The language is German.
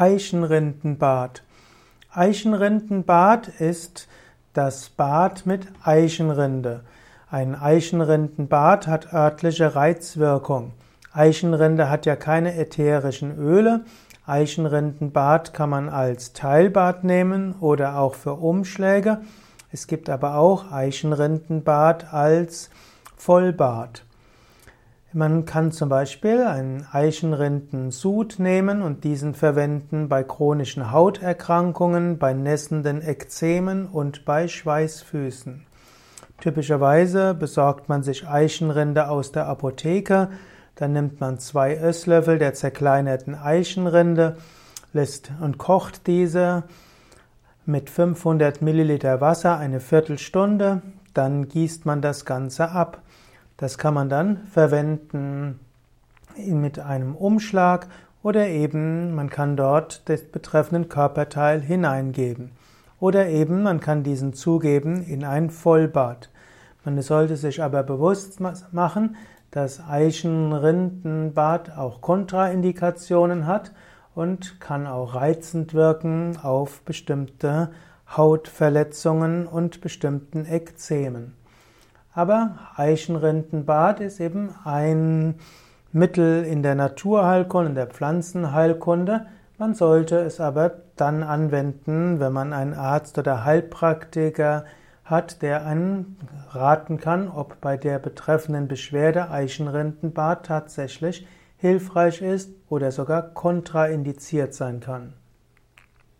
Eichenrindenbad. Eichenrindenbad ist das Bad mit Eichenrinde. Ein Eichenrindenbad hat örtliche Reizwirkung. Eichenrinde hat ja keine ätherischen Öle. Eichenrindenbad kann man als Teilbad nehmen oder auch für Umschläge. Es gibt aber auch Eichenrindenbad als Vollbad. Man kann zum Beispiel einen Eichenrindensud nehmen und diesen verwenden bei chronischen Hauterkrankungen, bei nässenden Ekzemen und bei Schweißfüßen. Typischerweise besorgt man sich Eichenrinde aus der Apotheke, dann nimmt man zwei Esslöffel der zerkleinerten Eichenrinde, lässt und kocht diese mit 500 Milliliter Wasser eine Viertelstunde, dann gießt man das Ganze ab. Das kann man dann verwenden mit einem Umschlag oder eben man kann dort des betreffenden Körperteil hineingeben. Oder eben man kann diesen zugeben in ein Vollbad. Man sollte sich aber bewusst machen, dass Eichenrindenbad auch Kontraindikationen hat und kann auch reizend wirken auf bestimmte Hautverletzungen und bestimmten Ekzemen. Aber Eichenrindenbad ist eben ein Mittel in der Naturheilkunde, in der Pflanzenheilkunde. Man sollte es aber dann anwenden, wenn man einen Arzt oder Heilpraktiker hat, der einen raten kann, ob bei der betreffenden Beschwerde Eichenrindenbad tatsächlich hilfreich ist oder sogar kontraindiziert sein kann.